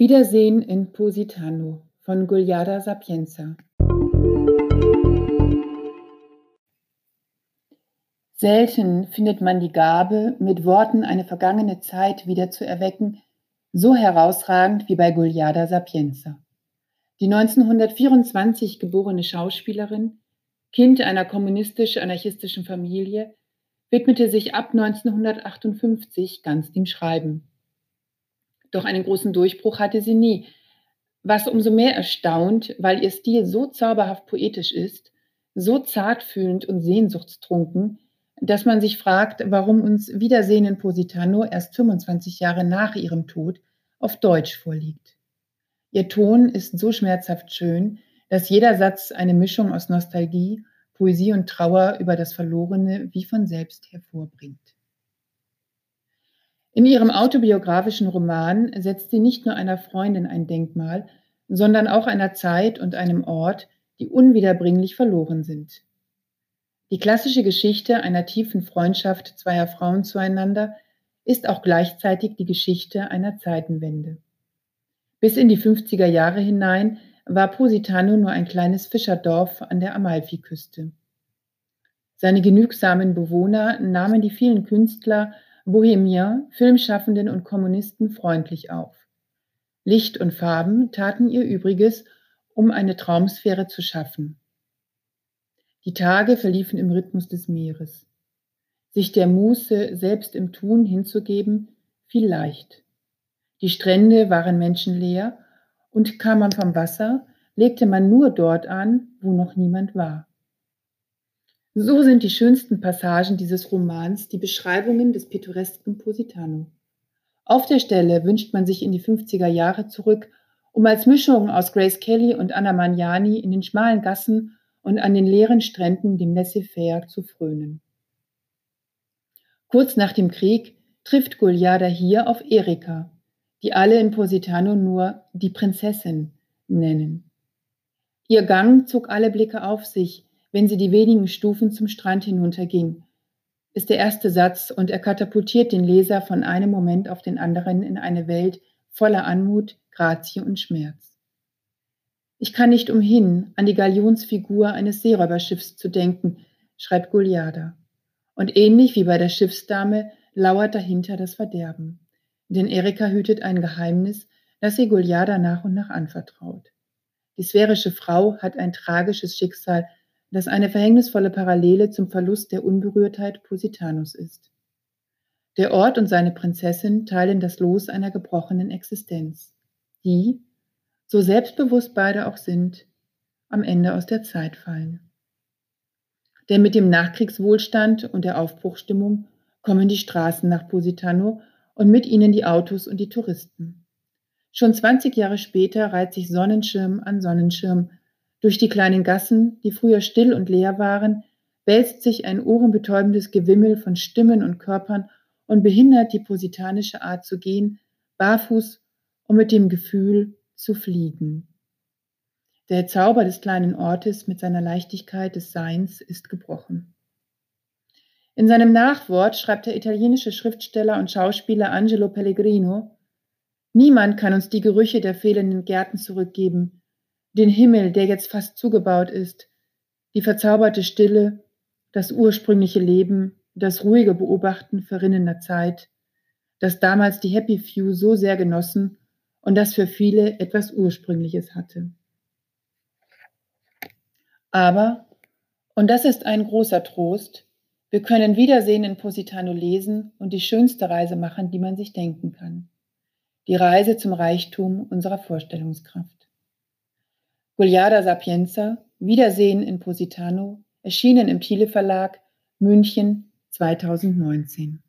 Wiedersehen in Positano von Giuliana Sapienza Selten findet man die Gabe, mit Worten eine vergangene Zeit wieder zu erwecken, so herausragend wie bei Giuliana Sapienza. Die 1924 geborene Schauspielerin, Kind einer kommunistisch-anarchistischen Familie, widmete sich ab 1958 ganz dem Schreiben. Doch einen großen Durchbruch hatte sie nie, was umso mehr erstaunt, weil ihr Stil so zauberhaft poetisch ist, so zartfühlend und sehnsuchtstrunken, dass man sich fragt, warum uns Wiedersehen in Positano erst 25 Jahre nach ihrem Tod auf Deutsch vorliegt. Ihr Ton ist so schmerzhaft schön, dass jeder Satz eine Mischung aus Nostalgie, Poesie und Trauer über das Verlorene wie von selbst hervorbringt. In ihrem autobiografischen Roman setzt sie nicht nur einer Freundin ein Denkmal, sondern auch einer Zeit und einem Ort, die unwiederbringlich verloren sind. Die klassische Geschichte einer tiefen Freundschaft zweier Frauen zueinander ist auch gleichzeitig die Geschichte einer Zeitenwende. Bis in die 50er Jahre hinein war Positano nur ein kleines Fischerdorf an der Amalfiküste. Seine genügsamen Bewohner nahmen die vielen Künstler, Bohemien, Filmschaffenden und Kommunisten freundlich auf. Licht und Farben taten ihr Übriges, um eine Traumsphäre zu schaffen. Die Tage verliefen im Rhythmus des Meeres. Sich der Muße selbst im Tun hinzugeben, fiel leicht. Die Strände waren menschenleer und kam man vom Wasser, legte man nur dort an, wo noch niemand war. So sind die schönsten Passagen dieses Romans die Beschreibungen des pittoresken Positano. Auf der Stelle wünscht man sich in die 50er Jahre zurück, um als Mischung aus Grace Kelly und Anna Magnani in den schmalen Gassen und an den leeren Stränden dem Laissez-faire zu frönen. Kurz nach dem Krieg trifft Goliada hier auf Erika, die alle in Positano nur die Prinzessin nennen. Ihr Gang zog alle Blicke auf sich, wenn sie die wenigen Stufen zum Strand hinunterging, ist der erste Satz und er katapultiert den Leser von einem Moment auf den anderen in eine Welt voller Anmut, Grazie und Schmerz. Ich kann nicht umhin, an die Galionsfigur eines Seeräuberschiffs zu denken, schreibt Goliada. Und ähnlich wie bei der Schiffsdame lauert dahinter das Verderben. Denn Erika hütet ein Geheimnis, das sie Goliada nach und nach anvertraut. Die sphärische Frau hat ein tragisches Schicksal, das eine verhängnisvolle Parallele zum Verlust der Unberührtheit Positanus ist. Der Ort und seine Prinzessin teilen das Los einer gebrochenen Existenz, die, so selbstbewusst beide auch sind, am Ende aus der Zeit fallen. Denn mit dem Nachkriegswohlstand und der Aufbruchstimmung kommen die Straßen nach Positano und mit ihnen die Autos und die Touristen. Schon 20 Jahre später reiht sich Sonnenschirm an Sonnenschirm. Durch die kleinen Gassen, die früher still und leer waren, wälzt sich ein ohrenbetäubendes Gewimmel von Stimmen und Körpern und behindert die positanische Art zu gehen, barfuß und mit dem Gefühl, zu fliegen. Der Zauber des kleinen Ortes mit seiner Leichtigkeit des Seins ist gebrochen. In seinem Nachwort schreibt der italienische Schriftsteller und Schauspieler Angelo Pellegrino, Niemand kann uns die Gerüche der fehlenden Gärten zurückgeben, den Himmel, der jetzt fast zugebaut ist, die verzauberte Stille, das ursprüngliche Leben, das ruhige Beobachten verrinnender Zeit, das damals die Happy Few so sehr genossen und das für viele etwas Ursprüngliches hatte. Aber, und das ist ein großer Trost, wir können Wiedersehen in Positano lesen und die schönste Reise machen, die man sich denken kann. Die Reise zum Reichtum unserer Vorstellungskraft. Gugliada Sapienza, Wiedersehen in Positano, erschienen im Thiele Verlag, München 2019.